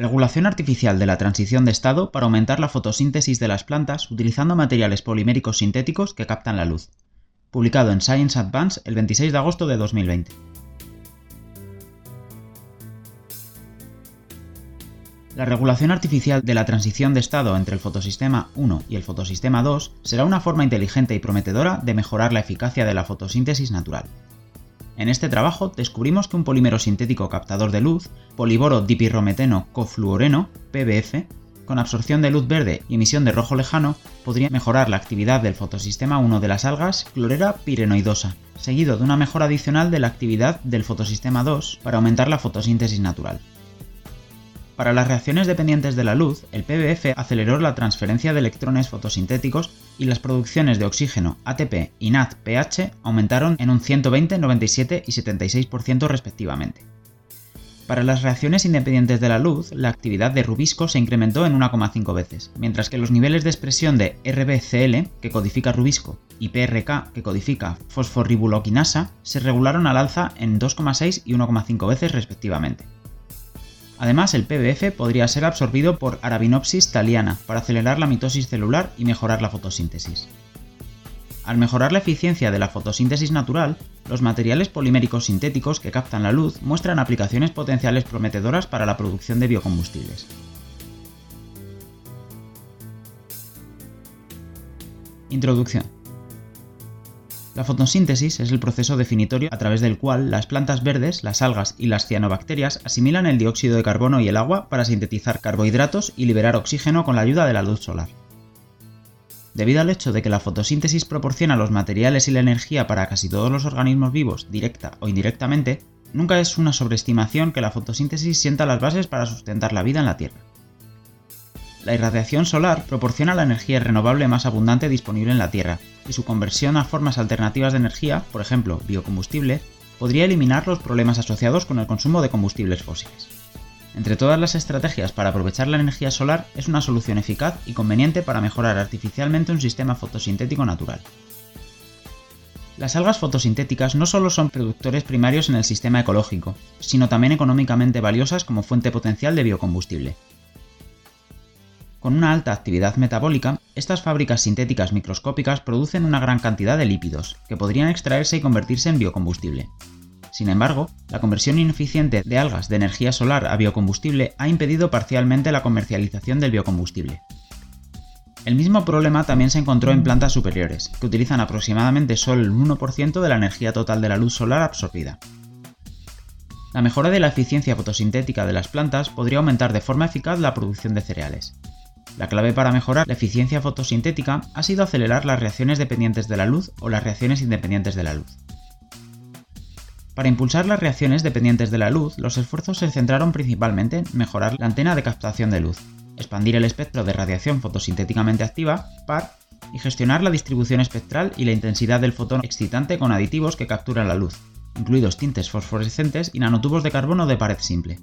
Regulación artificial de la transición de estado para aumentar la fotosíntesis de las plantas utilizando materiales poliméricos sintéticos que captan la luz. Publicado en Science Advance el 26 de agosto de 2020. La regulación artificial de la transición de estado entre el fotosistema 1 y el fotosistema 2 será una forma inteligente y prometedora de mejorar la eficacia de la fotosíntesis natural. En este trabajo descubrimos que un polímero sintético captador de luz, poliboro dipirrometeno cofluoreno, PBF, con absorción de luz verde y emisión de rojo lejano, podría mejorar la actividad del fotosistema 1 de las algas Chlorera pirenoidosa, seguido de una mejora adicional de la actividad del fotosistema 2 para aumentar la fotosíntesis natural. Para las reacciones dependientes de la luz, el PBF aceleró la transferencia de electrones fotosintéticos y las producciones de oxígeno, ATP y NADPH aumentaron en un 120, 97 y 76% respectivamente. Para las reacciones independientes de la luz, la actividad de rubisco se incrementó en 1,5 veces, mientras que los niveles de expresión de RBCL, que codifica rubisco, y PRK, que codifica fosforribuloquinasa, se regularon al alza en 2,6 y 1,5 veces respectivamente. Además, el PBF podría ser absorbido por Arabinopsis thaliana para acelerar la mitosis celular y mejorar la fotosíntesis. Al mejorar la eficiencia de la fotosíntesis natural, los materiales poliméricos sintéticos que captan la luz muestran aplicaciones potenciales prometedoras para la producción de biocombustibles. Introducción. La fotosíntesis es el proceso definitorio a través del cual las plantas verdes, las algas y las cianobacterias asimilan el dióxido de carbono y el agua para sintetizar carbohidratos y liberar oxígeno con la ayuda de la luz solar. Debido al hecho de que la fotosíntesis proporciona los materiales y la energía para casi todos los organismos vivos, directa o indirectamente, nunca es una sobreestimación que la fotosíntesis sienta las bases para sustentar la vida en la Tierra. La irradiación solar proporciona la energía renovable más abundante disponible en la Tierra, y su conversión a formas alternativas de energía, por ejemplo, biocombustible, podría eliminar los problemas asociados con el consumo de combustibles fósiles. Entre todas las estrategias para aprovechar la energía solar es una solución eficaz y conveniente para mejorar artificialmente un sistema fotosintético natural. Las algas fotosintéticas no solo son productores primarios en el sistema ecológico, sino también económicamente valiosas como fuente potencial de biocombustible, con una alta actividad metabólica, estas fábricas sintéticas microscópicas producen una gran cantidad de lípidos, que podrían extraerse y convertirse en biocombustible. Sin embargo, la conversión ineficiente de algas de energía solar a biocombustible ha impedido parcialmente la comercialización del biocombustible. El mismo problema también se encontró en plantas superiores, que utilizan aproximadamente solo el 1% de la energía total de la luz solar absorbida. La mejora de la eficiencia fotosintética de las plantas podría aumentar de forma eficaz la producción de cereales, la clave para mejorar la eficiencia fotosintética ha sido acelerar las reacciones dependientes de la luz o las reacciones independientes de la luz. Para impulsar las reacciones dependientes de la luz, los esfuerzos se centraron principalmente en mejorar la antena de captación de luz, expandir el espectro de radiación fotosintéticamente activa, PAR, y gestionar la distribución espectral y la intensidad del fotón excitante con aditivos que capturan la luz, incluidos tintes fosforescentes y nanotubos de carbono de pared simple.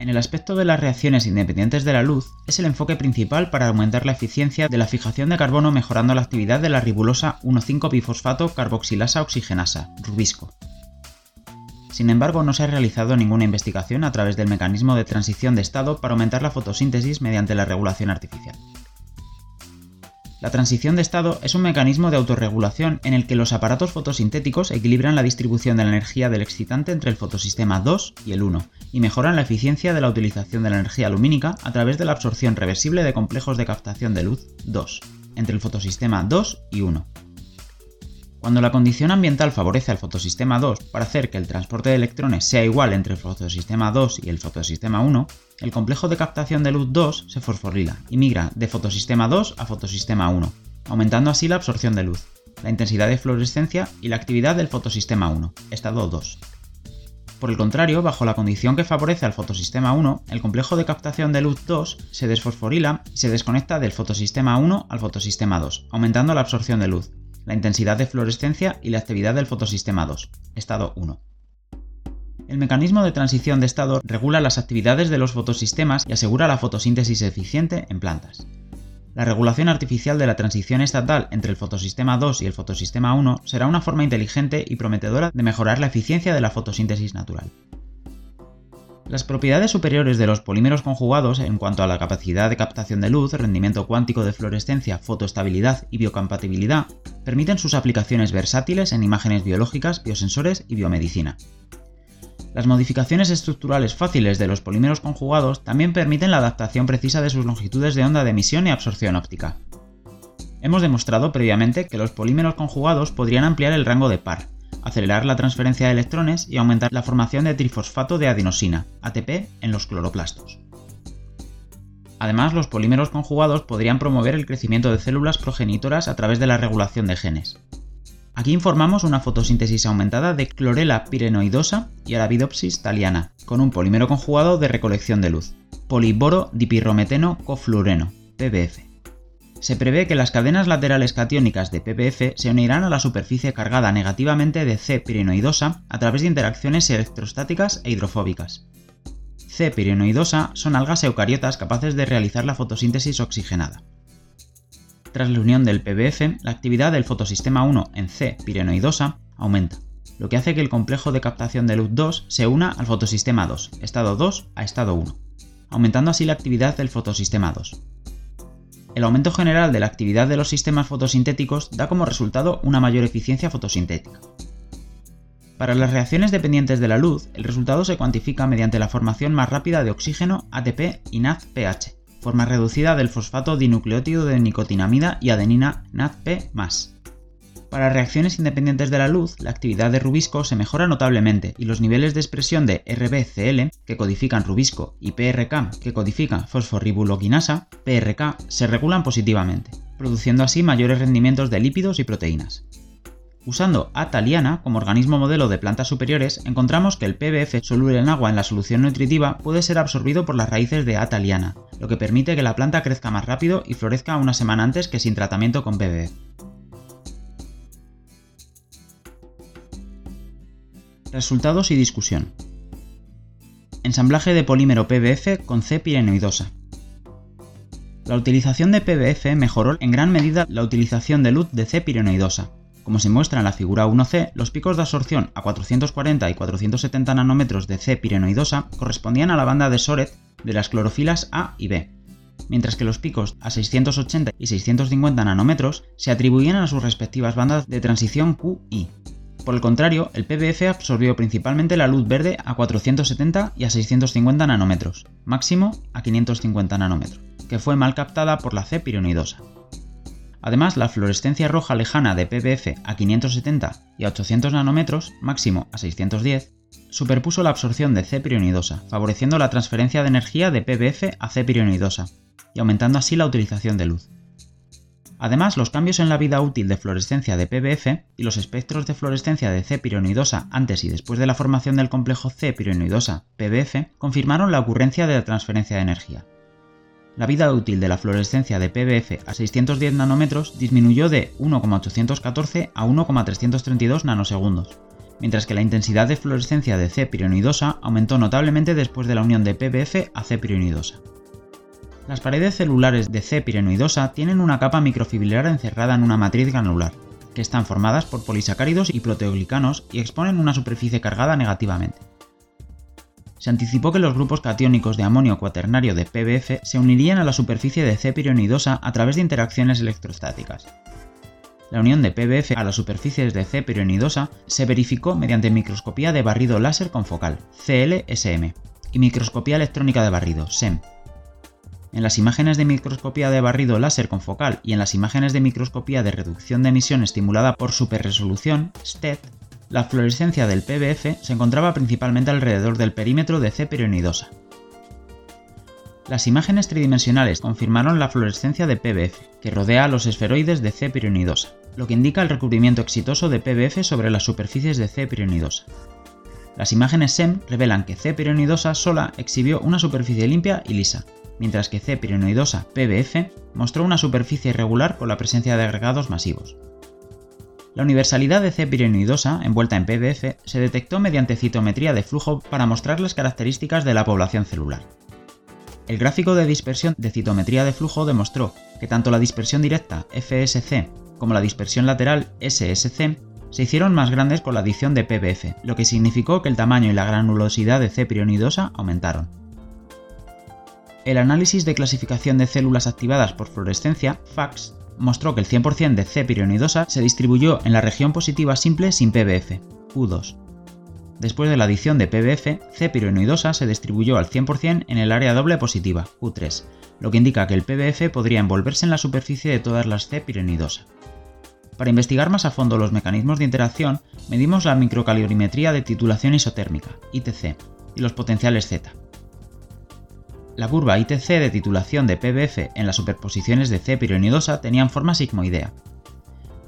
En el aspecto de las reacciones independientes de la luz, es el enfoque principal para aumentar la eficiencia de la fijación de carbono mejorando la actividad de la ribulosa 1,5-bifosfato carboxilasa oxigenasa, rubisco. Sin embargo, no se ha realizado ninguna investigación a través del mecanismo de transición de estado para aumentar la fotosíntesis mediante la regulación artificial. La transición de estado es un mecanismo de autorregulación en el que los aparatos fotosintéticos equilibran la distribución de la energía del excitante entre el fotosistema 2 y el 1 y mejoran la eficiencia de la utilización de la energía lumínica a través de la absorción reversible de complejos de captación de luz 2 entre el fotosistema 2 y 1. Cuando la condición ambiental favorece al fotosistema 2 para hacer que el transporte de electrones sea igual entre el fotosistema 2 y el fotosistema 1, el complejo de captación de luz 2 se fosforila y migra de fotosistema 2 a fotosistema 1, aumentando así la absorción de luz, la intensidad de fluorescencia y la actividad del fotosistema 1, estado 2. Por el contrario, bajo la condición que favorece al fotosistema 1, el complejo de captación de luz 2 se desfosforila y se desconecta del fotosistema 1 al fotosistema 2, aumentando la absorción de luz, la intensidad de fluorescencia y la actividad del fotosistema 2, estado 1. El mecanismo de transición de estado regula las actividades de los fotosistemas y asegura la fotosíntesis eficiente en plantas. La regulación artificial de la transición estatal entre el fotosistema 2 y el fotosistema 1 será una forma inteligente y prometedora de mejorar la eficiencia de la fotosíntesis natural. Las propiedades superiores de los polímeros conjugados en cuanto a la capacidad de captación de luz, rendimiento cuántico de fluorescencia, fotoestabilidad y biocompatibilidad permiten sus aplicaciones versátiles en imágenes biológicas, biosensores y biomedicina. Las modificaciones estructurales fáciles de los polímeros conjugados también permiten la adaptación precisa de sus longitudes de onda de emisión y absorción óptica. Hemos demostrado previamente que los polímeros conjugados podrían ampliar el rango de par, acelerar la transferencia de electrones y aumentar la formación de trifosfato de adenosina, ATP, en los cloroplastos. Además, los polímeros conjugados podrían promover el crecimiento de células progenitoras a través de la regulación de genes. Aquí informamos una fotosíntesis aumentada de clorela pirenoidosa y Arabidopsis thaliana, con un polímero conjugado de recolección de luz, poliboro dipirrometeno cofluoreno, PBF. Se prevé que las cadenas laterales catiónicas de PBF se unirán a la superficie cargada negativamente de C-pirenoidosa a través de interacciones electrostáticas e hidrofóbicas. C-pirenoidosa son algas eucariotas capaces de realizar la fotosíntesis oxigenada. Tras la unión del PBF, la actividad del fotosistema 1 en C-pirenoidosa aumenta, lo que hace que el complejo de captación de luz 2 se una al fotosistema 2, estado 2 a estado 1, aumentando así la actividad del fotosistema 2. El aumento general de la actividad de los sistemas fotosintéticos da como resultado una mayor eficiencia fotosintética. Para las reacciones dependientes de la luz, el resultado se cuantifica mediante la formación más rápida de oxígeno, ATP y NADPH, forma reducida del fosfato dinucleótido de nicotinamida y adenina NADP+. Para reacciones independientes de la luz, la actividad de rubisco se mejora notablemente y los niveles de expresión de RBCL, que codifican rubisco, y PRK, que codifican fosforibuloquinasa, PRK, se regulan positivamente, produciendo así mayores rendimientos de lípidos y proteínas. Usando A. thaliana como organismo modelo de plantas superiores, encontramos que el PBF soluble en agua en la solución nutritiva puede ser absorbido por las raíces de A. thaliana, lo que permite que la planta crezca más rápido y florezca una semana antes que sin tratamiento con PBF. Resultados y discusión. Ensamblaje de polímero PBF con C pirenoidosa. La utilización de PBF mejoró en gran medida la utilización de luz de C pirenoidosa. Como se muestra en la figura 1C, los picos de absorción a 440 y 470 nanómetros de C pirenoidosa correspondían a la banda de Soret de las clorofilas A y B, mientras que los picos a 680 y 650 nanómetros se atribuían a sus respectivas bandas de transición Q y. Por el contrario, el PBF absorbió principalmente la luz verde a 470 y a 650 nanómetros, máximo a 550 nanómetros, que fue mal captada por la C pironidosa. Además, la fluorescencia roja lejana de PBF a 570 y a 800 nanómetros, máximo a 610, superpuso la absorción de C pironidosa, favoreciendo la transferencia de energía de PBF a C pironidosa y aumentando así la utilización de luz. Además, los cambios en la vida útil de fluorescencia de PBF y los espectros de fluorescencia de C-pirenoidosa antes y después de la formación del complejo C-pirenoidosa PBF confirmaron la ocurrencia de la transferencia de energía. La vida útil de la fluorescencia de PBF a 610 nanómetros disminuyó de 1,814 a 1,332 nanosegundos, mientras que la intensidad de fluorescencia de C-pirenoidosa aumentó notablemente después de la unión de PBF a C-pirenoidosa. Las paredes celulares de C. pirenoidosa tienen una capa microfibrilar encerrada en una matriz granular, que están formadas por polisacáridos y proteoglicanos y exponen una superficie cargada negativamente. Se anticipó que los grupos catiónicos de amonio cuaternario de PBF se unirían a la superficie de C. pirenoidosa a través de interacciones electrostáticas. La unión de PBF a las superficies de C. pirenoidosa se verificó mediante microscopía de barrido láser confocal, CLSM, y microscopía electrónica de barrido, SEM, en las imágenes de microscopía de barrido láser con focal y en las imágenes de microscopía de reducción de emisión estimulada por superresolución, STED, la fluorescencia del PBF se encontraba principalmente alrededor del perímetro de C pironidosa. Las imágenes tridimensionales confirmaron la fluorescencia de PBF, que rodea a los esferoides de C pironidosa, lo que indica el recubrimiento exitoso de PBF sobre las superficies de C pironidosa. Las imágenes SEM revelan que C pironidosa sola exhibió una superficie limpia y lisa, mientras que C. pirenoidosa PBF mostró una superficie irregular con la presencia de agregados masivos. La universalidad de C. pirenoidosa envuelta en PBF se detectó mediante citometría de flujo para mostrar las características de la población celular. El gráfico de dispersión de citometría de flujo demostró que tanto la dispersión directa FSC como la dispersión lateral SSC se hicieron más grandes con la adición de PBF, lo que significó que el tamaño y la granulosidad de C pironidosa aumentaron. El análisis de clasificación de células activadas por fluorescencia, FACS, mostró que el 100% de C pironidosa se distribuyó en la región positiva simple sin PBF, U2. Después de la adición de PBF, C pironidosa se distribuyó al 100% en el área doble positiva, U3, lo que indica que el PBF podría envolverse en la superficie de todas las C pironidosa. Para investigar más a fondo los mecanismos de interacción, medimos la microcalorimetría de titulación isotérmica, ITC, y los potenciales Z. La curva ITC de titulación de PBF en las superposiciones de C pironidosa tenían forma sigmoidea.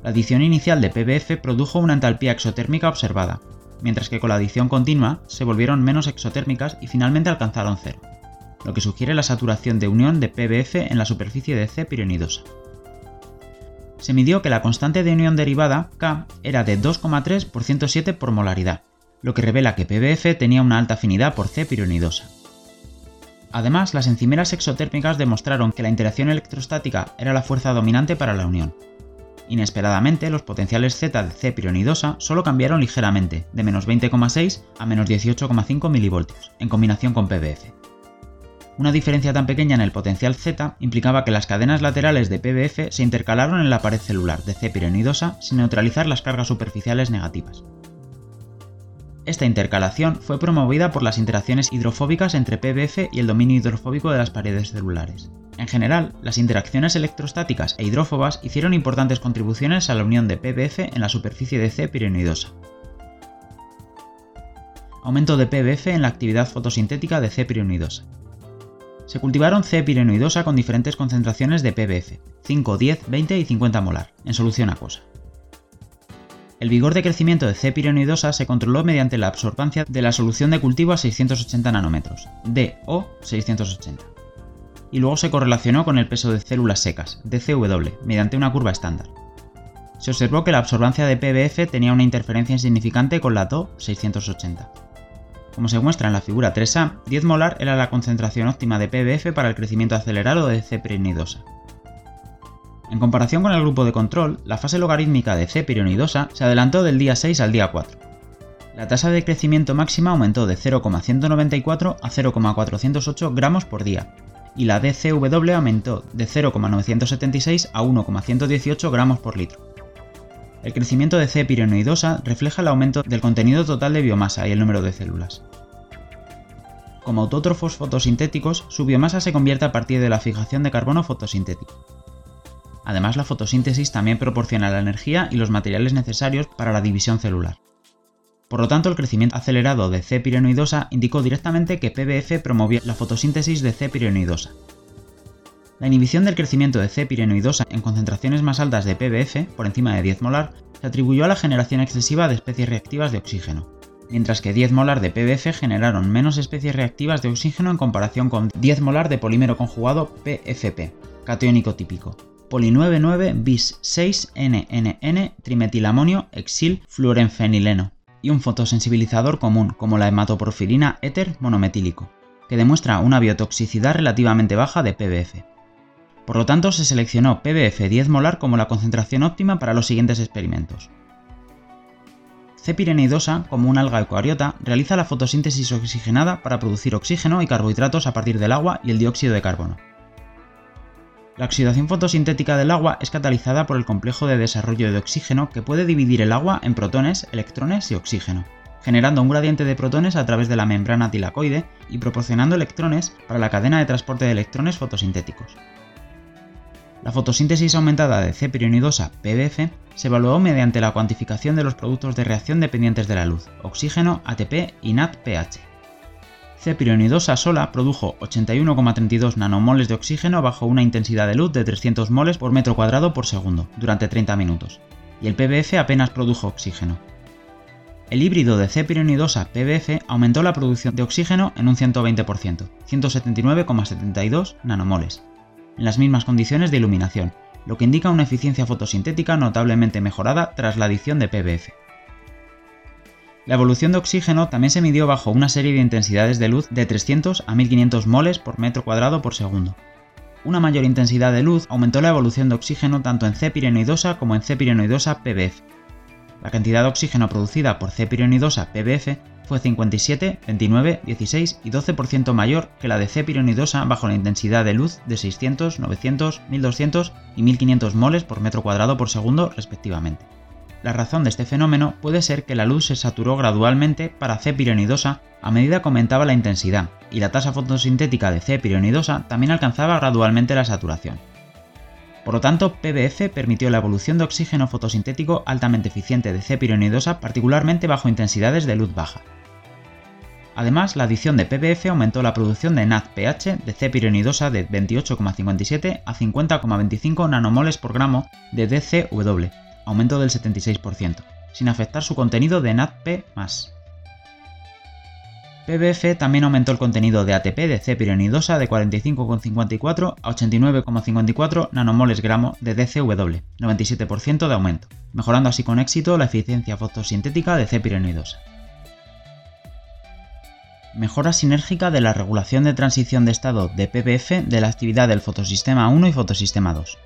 La adición inicial de PBF produjo una entalpía exotérmica observada, mientras que con la adición continua se volvieron menos exotérmicas y finalmente alcanzaron cero, lo que sugiere la saturación de unión de PBF en la superficie de C pironidosa se midió que la constante de unión derivada, K, era de 2,3 por 107 por molaridad, lo que revela que PBF tenía una alta afinidad por C pironidosa. Además, las encimeras exotérmicas demostraron que la interacción electrostática era la fuerza dominante para la unión. Inesperadamente, los potenciales Z de C pironidosa solo cambiaron ligeramente, de menos 20,6 a menos 18,5 mV, en combinación con PBF. Una diferencia tan pequeña en el potencial Z implicaba que las cadenas laterales de PBF se intercalaron en la pared celular de C pironidosa sin neutralizar las cargas superficiales negativas. Esta intercalación fue promovida por las interacciones hidrofóbicas entre PBF y el dominio hidrofóbico de las paredes celulares. En general, las interacciones electrostáticas e hidrófobas hicieron importantes contribuciones a la unión de PBF en la superficie de C pironidosa. Aumento de PBF en la actividad fotosintética de C pironidosa. Se cultivaron C. pirenoidosa con diferentes concentraciones de PBF, 5, 10, 20 y 50 molar, en solución acuosa. El vigor de crecimiento de C. pirenoidosa se controló mediante la absorbancia de la solución de cultivo a 680 nanómetros, DO 680. Y luego se correlacionó con el peso de células secas, DCW, mediante una curva estándar. Se observó que la absorbancia de PBF tenía una interferencia insignificante con la DO 680. Como se muestra en la figura 3A, 10 molar era la concentración óptima de PBF para el crecimiento acelerado de C. pironidosa. En comparación con el grupo de control, la fase logarítmica de C. pironidosa se adelantó del día 6 al día 4. La tasa de crecimiento máxima aumentó de 0,194 a 0,408 gramos por día, y la DCW aumentó de 0,976 a 1,118 gramos por litro. El crecimiento de C. pirenoidosa refleja el aumento del contenido total de biomasa y el número de células. Como autótrofos fotosintéticos, su biomasa se convierte a partir de la fijación de carbono fotosintético. Además, la fotosíntesis también proporciona la energía y los materiales necesarios para la división celular. Por lo tanto, el crecimiento acelerado de C. pirenoidosa indicó directamente que PBF promovió la fotosíntesis de C. pirenoidosa, la inhibición del crecimiento de C. pirenoidosa en concentraciones más altas de PBF, por encima de 10 molar, se atribuyó a la generación excesiva de especies reactivas de oxígeno, mientras que 10 molar de PBF generaron menos especies reactivas de oxígeno en comparación con 10 molar de polímero conjugado PFP, catiónico típico, poli 99 bis 6 NNN trimetilamonio exil fluorenfenileno y un fotosensibilizador común como la hematoporfirina éter monometílico, que demuestra una biotoxicidad relativamente baja de PBF. Por lo tanto, se seleccionó PBF 10 molar como la concentración óptima para los siguientes experimentos. C. pirenidosa, como un alga eucariota, realiza la fotosíntesis oxigenada para producir oxígeno y carbohidratos a partir del agua y el dióxido de carbono. La oxidación fotosintética del agua es catalizada por el complejo de desarrollo de oxígeno que puede dividir el agua en protones, electrones y oxígeno, generando un gradiente de protones a través de la membrana tilacoide y proporcionando electrones para la cadena de transporte de electrones fotosintéticos. La fotosíntesis aumentada de C. pironidosa PBF se evaluó mediante la cuantificación de los productos de reacción dependientes de la luz, oxígeno, ATP y NADPH. C. pironidosa sola produjo 81,32 nanomoles de oxígeno bajo una intensidad de luz de 300 moles por metro cuadrado por segundo, durante 30 minutos, y el PBF apenas produjo oxígeno. El híbrido de C. pironidosa PBF aumentó la producción de oxígeno en un 120%, 179,72 nanomoles, en las mismas condiciones de iluminación, lo que indica una eficiencia fotosintética notablemente mejorada tras la adición de PBF. La evolución de oxígeno también se midió bajo una serie de intensidades de luz de 300 a 1500 moles por metro cuadrado por segundo. Una mayor intensidad de luz aumentó la evolución de oxígeno tanto en C pirenoidosa como en C pirenoidosa PBF. La cantidad de oxígeno producida por C-pironidosa PBF fue 57, 29, 16 y 12% mayor que la de C-pironidosa bajo la intensidad de luz de 600, 900, 1200 y 1500 moles por metro cuadrado por segundo respectivamente. La razón de este fenómeno puede ser que la luz se saturó gradualmente para C-pironidosa a medida que aumentaba la intensidad, y la tasa fotosintética de C-pironidosa también alcanzaba gradualmente la saturación. Por lo tanto, PBF permitió la evolución de oxígeno fotosintético altamente eficiente de C-pironidosa, particularmente bajo intensidades de luz baja. Además, la adición de PBF aumentó la producción de NADPH de C-pironidosa de 28,57 a 50,25 nanomoles por gramo de DCW, aumento del 76%, sin afectar su contenido de NADP+. PBF también aumentó el contenido de ATP de C-pironidosa de 45,54 a 89,54 nanomoles gramo de DCW, 97% de aumento, mejorando así con éxito la eficiencia fotosintética de C-pironidosa. Mejora sinérgica de la regulación de transición de estado de PBF de la actividad del fotosistema 1 y fotosistema 2.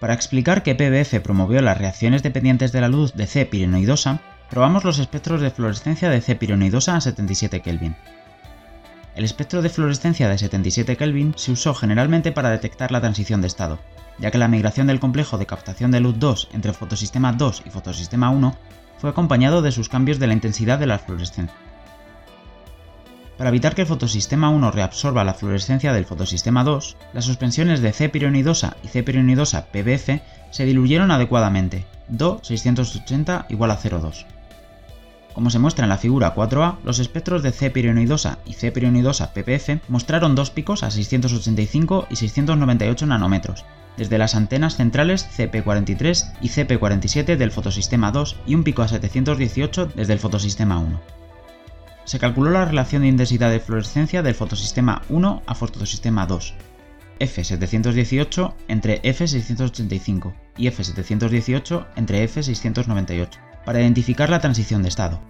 Para explicar que PBF promovió las reacciones dependientes de la luz de C-pirenoidosa, probamos los espectros de fluorescencia de C-pirenoidosa a 77 Kelvin. El espectro de fluorescencia de 77 Kelvin se usó generalmente para detectar la transición de estado, ya que la migración del complejo de captación de luz 2 entre fotosistema 2 y fotosistema 1 fue acompañado de sus cambios de la intensidad de la fluorescencia. Para evitar que el fotosistema 1 reabsorba la fluorescencia del fotosistema 2, las suspensiones de C-pironidosa y C-pironidosa PBF se diluyeron adecuadamente, Do 680 igual a 0,2. Como se muestra en la figura 4a, los espectros de C-pironidosa y C-pironidosa PPF mostraron dos picos a 685 y 698 nanómetros, desde las antenas centrales CP43 y CP47 del fotosistema 2 y un pico a 718 desde el fotosistema 1 se calculó la relación de intensidad de fluorescencia del fotosistema 1 a fotosistema 2, F718 entre F685 y F718 entre F698, para identificar la transición de estado.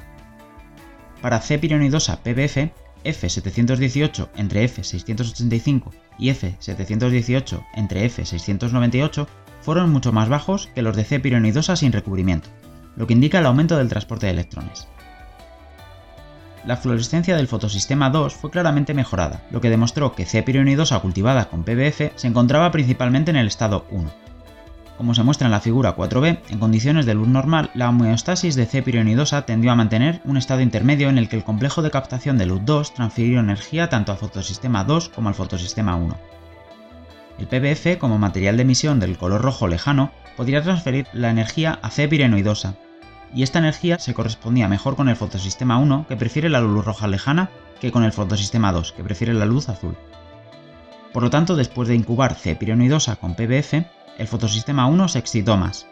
Para C-pironidosa PBF, F718 entre F685 y F718 entre F698 fueron mucho más bajos que los de C-pironidosa sin recubrimiento, lo que indica el aumento del transporte de electrones la fluorescencia del fotosistema 2 fue claramente mejorada, lo que demostró que C-pironidosa cultivada con PBF se encontraba principalmente en el estado 1. Como se muestra en la figura 4b, en condiciones de luz normal, la homeostasis de C-pironidosa tendió a mantener un estado intermedio en el que el complejo de captación de luz 2 transfirió energía tanto al fotosistema 2 como al fotosistema 1. El PBF, como material de emisión del color rojo lejano, podría transferir la energía a C-pirenoidosa, y esta energía se correspondía mejor con el fotosistema 1, que prefiere la luz roja lejana, que con el fotosistema 2, que prefiere la luz azul. Por lo tanto, después de incubar C-pirenoidosa con PBF, el fotosistema 1 se excitó más.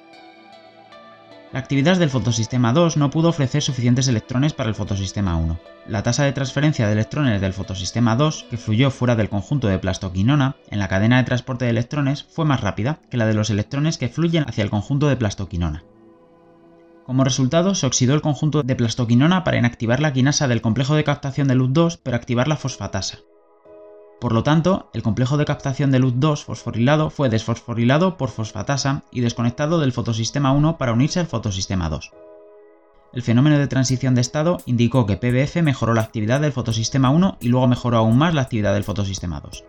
La actividad del fotosistema 2 no pudo ofrecer suficientes electrones para el fotosistema 1. La tasa de transferencia de electrones del fotosistema 2, que fluyó fuera del conjunto de plastoquinona en la cadena de transporte de electrones, fue más rápida que la de los electrones que fluyen hacia el conjunto de plastoquinona. Como resultado, se oxidó el conjunto de plastoquinona para inactivar la quinasa del complejo de captación de luz 2, pero activar la fosfatasa. Por lo tanto, el complejo de captación de luz 2 fosforilado fue desfosforilado por fosfatasa y desconectado del fotosistema 1 para unirse al fotosistema 2. El fenómeno de transición de estado indicó que PBF mejoró la actividad del fotosistema 1 y luego mejoró aún más la actividad del fotosistema 2.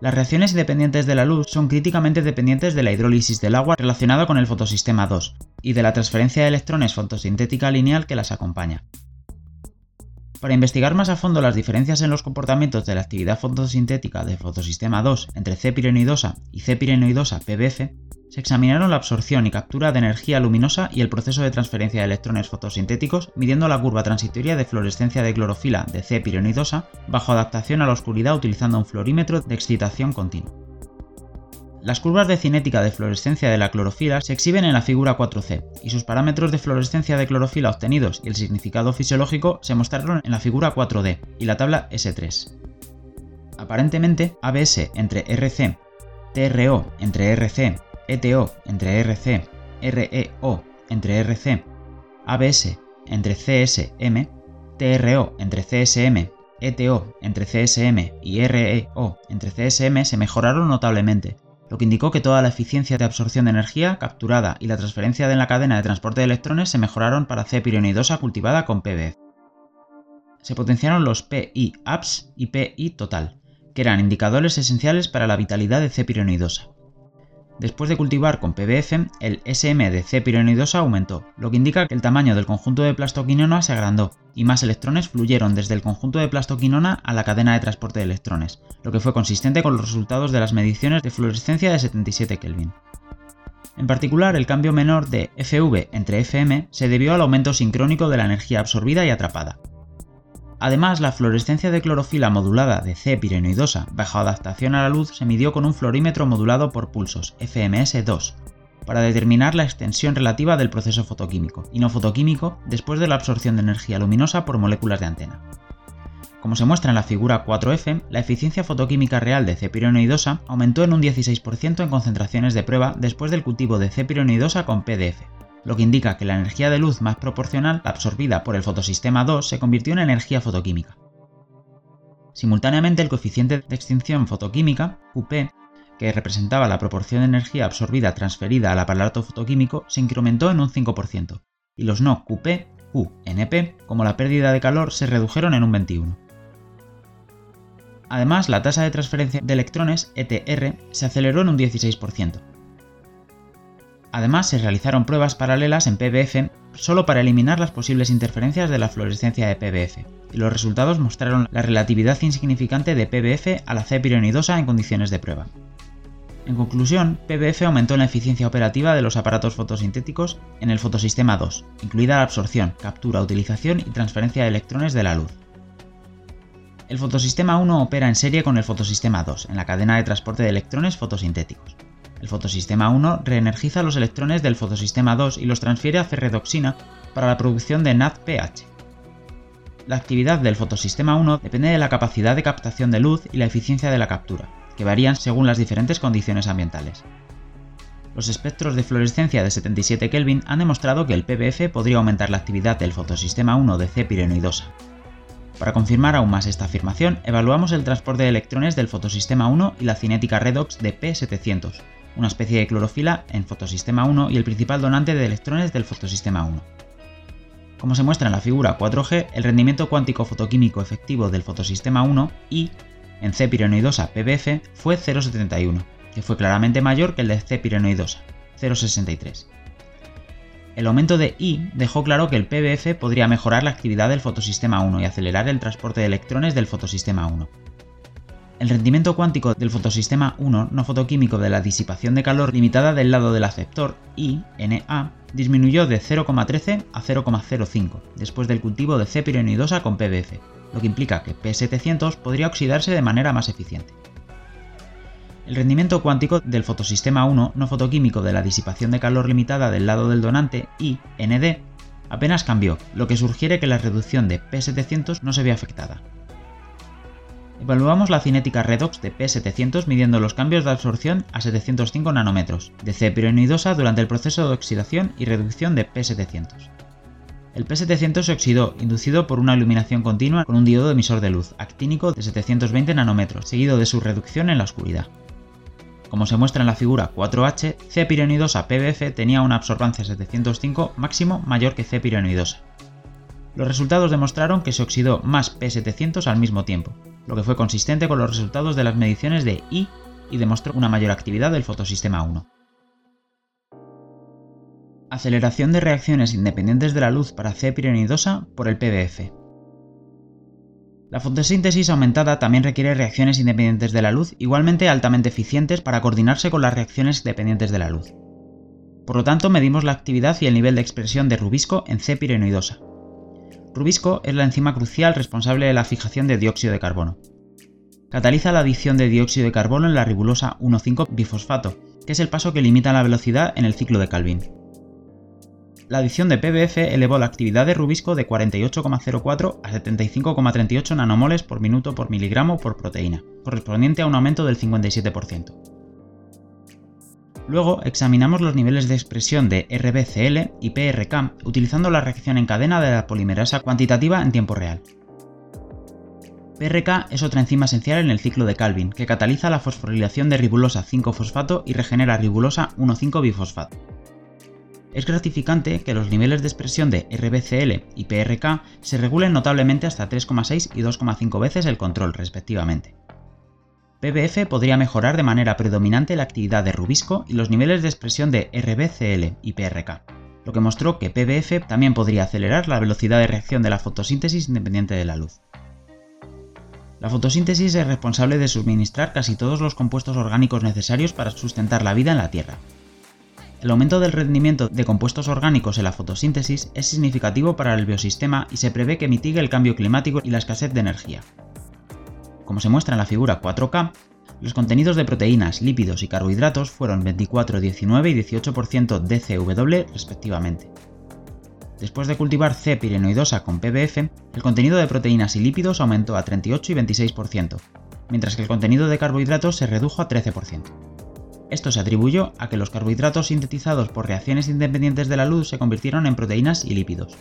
Las reacciones independientes de la luz son críticamente dependientes de la hidrólisis del agua relacionada con el fotosistema 2 y de la transferencia de electrones fotosintética lineal que las acompaña. Para investigar más a fondo las diferencias en los comportamientos de la actividad fotosintética del fotosistema 2 entre C-pirenoidosa y C-pirenoidosa PBF, se examinaron la absorción y captura de energía luminosa y el proceso de transferencia de electrones fotosintéticos midiendo la curva transitoria de fluorescencia de clorofila de C-pironidosa bajo adaptación a la oscuridad utilizando un fluorímetro de excitación continua. Las curvas de cinética de fluorescencia de la clorofila se exhiben en la figura 4c, y sus parámetros de fluorescencia de clorofila obtenidos y el significado fisiológico se mostraron en la figura 4d y la tabla S3. Aparentemente, ABS entre RC, TRO entre RC ETO entre RC, REO entre RC, ABS entre CSM, TRO entre CSM, ETO entre CSM y REO entre CSM se mejoraron notablemente, lo que indicó que toda la eficiencia de absorción de energía capturada y la transferencia en la cadena de transporte de electrones se mejoraron para C pironidosa cultivada con PBF. Se potenciaron los PI apps y PI total, que eran indicadores esenciales para la vitalidad de C pironidosa. Después de cultivar con PBF, el SM de C pironidosa aumentó, lo que indica que el tamaño del conjunto de plastoquinona se agrandó y más electrones fluyeron desde el conjunto de plastoquinona a la cadena de transporte de electrones, lo que fue consistente con los resultados de las mediciones de fluorescencia de 77 Kelvin. En particular, el cambio menor de FV entre FM se debió al aumento sincrónico de la energía absorbida y atrapada, Además, la fluorescencia de clorofila modulada de C pirenoidosa bajo adaptación a la luz se midió con un fluorímetro modulado por pulsos, FMS2, para determinar la extensión relativa del proceso fotoquímico y no fotoquímico después de la absorción de energía luminosa por moléculas de antena. Como se muestra en la figura 4F, la eficiencia fotoquímica real de C pirenoidosa aumentó en un 16% en concentraciones de prueba después del cultivo de C pirenoidosa con PDF, lo que indica que la energía de luz más proporcional, absorbida por el fotosistema 2, se convirtió en energía fotoquímica. Simultáneamente, el coeficiente de extinción fotoquímica, QP, que representaba la proporción de energía absorbida transferida al aparato fotoquímico, se incrementó en un 5%, y los no QP, Q, NP, como la pérdida de calor, se redujeron en un 21%. Además, la tasa de transferencia de electrones, ETR, se aceleró en un 16%, Además, se realizaron pruebas paralelas en PBF solo para eliminar las posibles interferencias de la fluorescencia de PBF, y los resultados mostraron la relatividad insignificante de PBF a la C pironidosa en condiciones de prueba. En conclusión, PBF aumentó la eficiencia operativa de los aparatos fotosintéticos en el fotosistema 2, incluida la absorción, captura, utilización y transferencia de electrones de la luz. El fotosistema 1 opera en serie con el fotosistema 2 en la cadena de transporte de electrones fotosintéticos. El fotosistema 1 reenergiza los electrones del fotosistema 2 y los transfiere a ferredoxina para la producción de NADPH. La actividad del fotosistema 1 depende de la capacidad de captación de luz y la eficiencia de la captura, que varían según las diferentes condiciones ambientales. Los espectros de fluorescencia de 77 Kelvin han demostrado que el PBF podría aumentar la actividad del fotosistema 1 de C pirenoidosa. Para confirmar aún más esta afirmación, evaluamos el transporte de electrones del fotosistema 1 y la cinética redox de P700, una especie de clorofila en fotosistema 1 y el principal donante de electrones del fotosistema 1. Como se muestra en la figura 4G, el rendimiento cuántico fotoquímico efectivo del fotosistema 1 I en C pirenoidosa PBF fue 0,71, que fue claramente mayor que el de C pirenoidosa, 0,63. El aumento de I dejó claro que el PBF podría mejorar la actividad del fotosistema 1 y acelerar el transporte de electrones del fotosistema 1. El rendimiento cuántico del fotosistema 1 no fotoquímico de la disipación de calor limitada del lado del aceptor I, Na, disminuyó de 0,13 a 0,05 después del cultivo de C con PBF, lo que implica que P700 podría oxidarse de manera más eficiente. El rendimiento cuántico del fotosistema 1 no fotoquímico de la disipación de calor limitada del lado del donante I, Nd, apenas cambió, lo que sugiere que la reducción de P700 no se ve afectada. Evaluamos la cinética redox de P700 midiendo los cambios de absorción a 705 nanómetros de C pironidosa durante el proceso de oxidación y reducción de P700. El P700 se oxidó inducido por una iluminación continua con un diodo emisor de luz actínico de 720 nanómetros, seguido de su reducción en la oscuridad. Como se muestra en la figura 4H, C pironidosa PBF tenía una absorbancia 705 máximo mayor que C pironidosa. Los resultados demostraron que se oxidó más P700 al mismo tiempo, lo que fue consistente con los resultados de las mediciones de I y demostró una mayor actividad del fotosistema 1. Aceleración de reacciones independientes de la luz para C pirenidosa por el PBF. La fotosíntesis aumentada también requiere reacciones independientes de la luz igualmente altamente eficientes para coordinarse con las reacciones dependientes de la luz. Por lo tanto, medimos la actividad y el nivel de expresión de rubisco en C pirenoidosa, Rubisco es la enzima crucial responsable de la fijación de dióxido de carbono. Cataliza la adición de dióxido de carbono en la ribulosa 1,5-bifosfato, que es el paso que limita la velocidad en el ciclo de Calvin. La adición de PBF elevó la actividad de rubisco de 48,04 a 75,38 nanomoles por minuto por miligramo por proteína, correspondiente a un aumento del 57%. Luego examinamos los niveles de expresión de RBCL y PRK utilizando la reacción en cadena de la polimerasa cuantitativa en tiempo real. PRK es otra enzima esencial en el ciclo de Calvin, que cataliza la fosforilación de ribulosa 5-fosfato y regenera ribulosa 1,5-bifosfato. Es gratificante que los niveles de expresión de RBCL y PRK se regulen notablemente hasta 3,6 y 2,5 veces el control, respectivamente. PBF podría mejorar de manera predominante la actividad de rubisco y los niveles de expresión de RBCL y PRK, lo que mostró que PBF también podría acelerar la velocidad de reacción de la fotosíntesis independiente de la luz. La fotosíntesis es responsable de suministrar casi todos los compuestos orgánicos necesarios para sustentar la vida en la Tierra. El aumento del rendimiento de compuestos orgánicos en la fotosíntesis es significativo para el biosistema y se prevé que mitigue el cambio climático y la escasez de energía. Como se muestra en la figura 4K, los contenidos de proteínas, lípidos y carbohidratos fueron 24, 19 y 18% DCW respectivamente. Después de cultivar C. pirenoidosa con PBF, el contenido de proteínas y lípidos aumentó a 38 y 26%, mientras que el contenido de carbohidratos se redujo a 13%. Esto se atribuyó a que los carbohidratos sintetizados por reacciones independientes de la luz se convirtieron en proteínas y lípidos.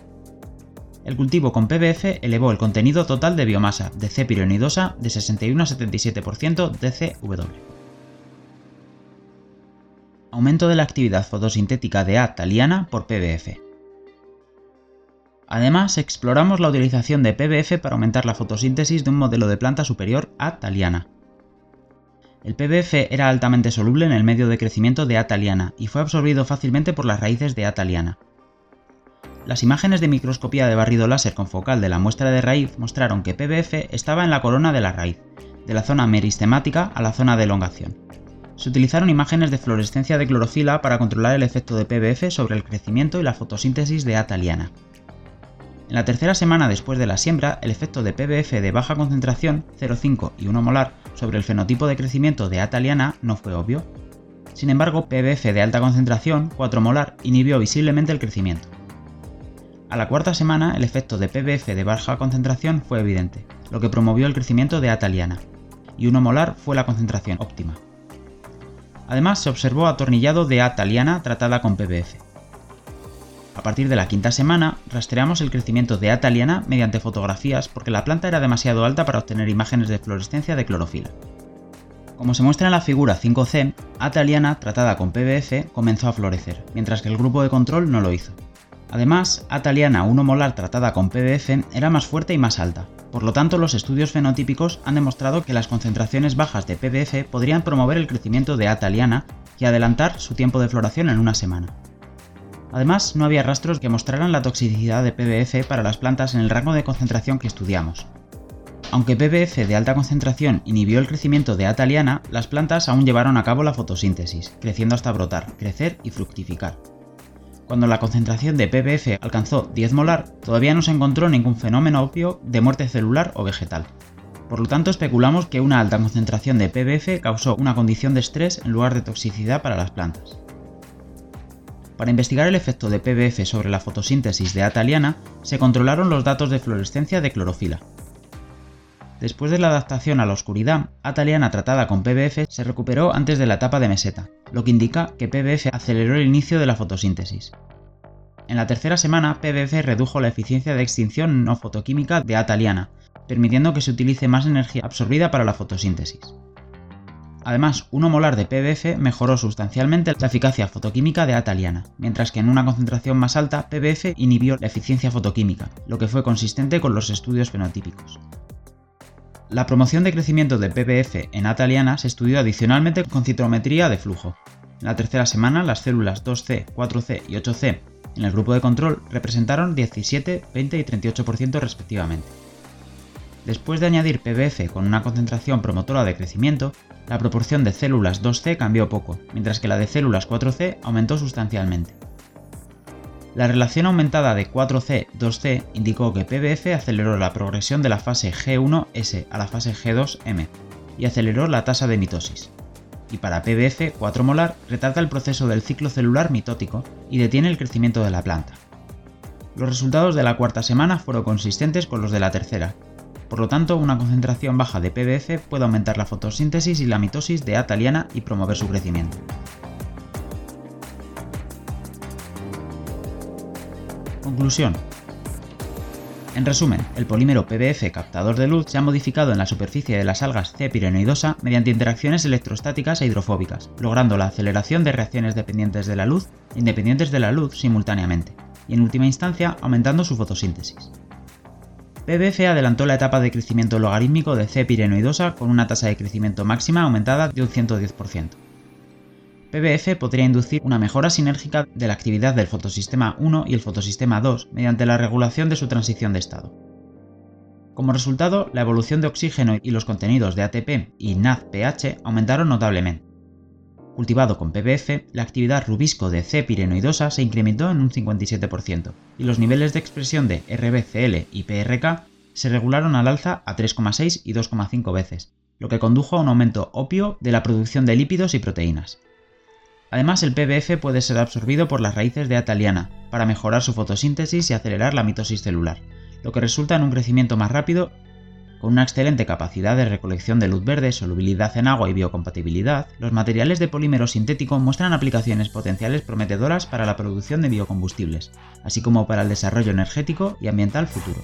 El cultivo con PBF elevó el contenido total de biomasa de C. pirenoidosa de 61 a 77% DCW. Aumento de la actividad fotosintética de A. thaliana por PBF. Además, exploramos la utilización de PBF para aumentar la fotosíntesis de un modelo de planta superior A. thaliana. El PBF era altamente soluble en el medio de crecimiento de A. thaliana y fue absorbido fácilmente por las raíces de A. thaliana. Las imágenes de microscopía de barrido láser con focal de la muestra de raíz mostraron que PBF estaba en la corona de la raíz, de la zona meristemática a la zona de elongación. Se utilizaron imágenes de fluorescencia de clorofila para controlar el efecto de PBF sobre el crecimiento y la fotosíntesis de A. thaliana. En la tercera semana después de la siembra, el efecto de PBF de baja concentración, 0,5 y 1 molar, sobre el fenotipo de crecimiento de Ataliana no fue obvio. Sin embargo, PBF de alta concentración, 4 molar, inhibió visiblemente el crecimiento. A la cuarta semana, el efecto de PBF de baja concentración fue evidente, lo que promovió el crecimiento de Ataliana, y 1 molar fue la concentración óptima. Además, se observó atornillado de Ataliana tratada con PBF. A partir de la quinta semana, rastreamos el crecimiento de Ataliana mediante fotografías porque la planta era demasiado alta para obtener imágenes de fluorescencia de clorofila. Como se muestra en la figura 5C, Ataliana tratada con PBF comenzó a florecer, mientras que el grupo de control no lo hizo. Además, Ataliana 1 molar tratada con PBF era más fuerte y más alta, por lo tanto los estudios fenotípicos han demostrado que las concentraciones bajas de PBF podrían promover el crecimiento de Ataliana y adelantar su tiempo de floración en una semana. Además, no había rastros que mostraran la toxicidad de PBF para las plantas en el rango de concentración que estudiamos. Aunque PBF de alta concentración inhibió el crecimiento de Ataliana, las plantas aún llevaron a cabo la fotosíntesis, creciendo hasta brotar, crecer y fructificar. Cuando la concentración de PBF alcanzó 10 molar, todavía no se encontró ningún fenómeno obvio de muerte celular o vegetal. Por lo tanto, especulamos que una alta concentración de PBF causó una condición de estrés en lugar de toxicidad para las plantas. Para investigar el efecto de PBF sobre la fotosíntesis de Ataliana, se controlaron los datos de fluorescencia de clorofila. Después de la adaptación a la oscuridad, Ataliana tratada con PBF se recuperó antes de la etapa de meseta, lo que indica que PBF aceleró el inicio de la fotosíntesis. En la tercera semana, PBF redujo la eficiencia de extinción no fotoquímica de Ataliana, permitiendo que se utilice más energía absorbida para la fotosíntesis. Además, 1 molar de PBF mejoró sustancialmente la eficacia fotoquímica de Ataliana, mientras que en una concentración más alta PBF inhibió la eficiencia fotoquímica, lo que fue consistente con los estudios fenotípicos. La promoción de crecimiento de PBF en Ataliana se estudió adicionalmente con citometría de flujo. En la tercera semana, las células 2C, 4C y 8C en el grupo de control representaron 17, 20 y 38% respectivamente. Después de añadir PBF con una concentración promotora de crecimiento, la proporción de células 2C cambió poco, mientras que la de células 4C aumentó sustancialmente. La relación aumentada de 4C-2C indicó que PBF aceleró la progresión de la fase G1S a la fase G2M y aceleró la tasa de mitosis. Y para PBF 4 molar retarda el proceso del ciclo celular mitótico y detiene el crecimiento de la planta. Los resultados de la cuarta semana fueron consistentes con los de la tercera, por lo tanto, una concentración baja de PBF puede aumentar la fotosíntesis y la mitosis de Ataliana y promover su crecimiento. Conclusión. En resumen, el polímero PBF captador de luz se ha modificado en la superficie de las algas C. pirenoidosa mediante interacciones electrostáticas e hidrofóbicas, logrando la aceleración de reacciones dependientes de la luz e independientes de la luz simultáneamente, y en última instancia aumentando su fotosíntesis. PBF adelantó la etapa de crecimiento logarítmico de C. pirenoidosa con una tasa de crecimiento máxima aumentada de un 110%. PBF podría inducir una mejora sinérgica de la actividad del fotosistema 1 y el fotosistema 2 mediante la regulación de su transición de estado. Como resultado, la evolución de oxígeno y los contenidos de ATP y NADPH aumentaron notablemente. Cultivado con PBF, la actividad rubisco de C. pirenoidosa se incrementó en un 57% y los niveles de expresión de RBCL y PRK se regularon al alza a 3,6 y 2,5 veces, lo que condujo a un aumento opio de la producción de lípidos y proteínas. Además, el PBF puede ser absorbido por las raíces de Ataliana para mejorar su fotosíntesis y acelerar la mitosis celular, lo que resulta en un crecimiento más rápido con una excelente capacidad de recolección de luz verde, solubilidad en agua y biocompatibilidad, los materiales de polímero sintético muestran aplicaciones potenciales prometedoras para la producción de biocombustibles, así como para el desarrollo energético y ambiental futuro.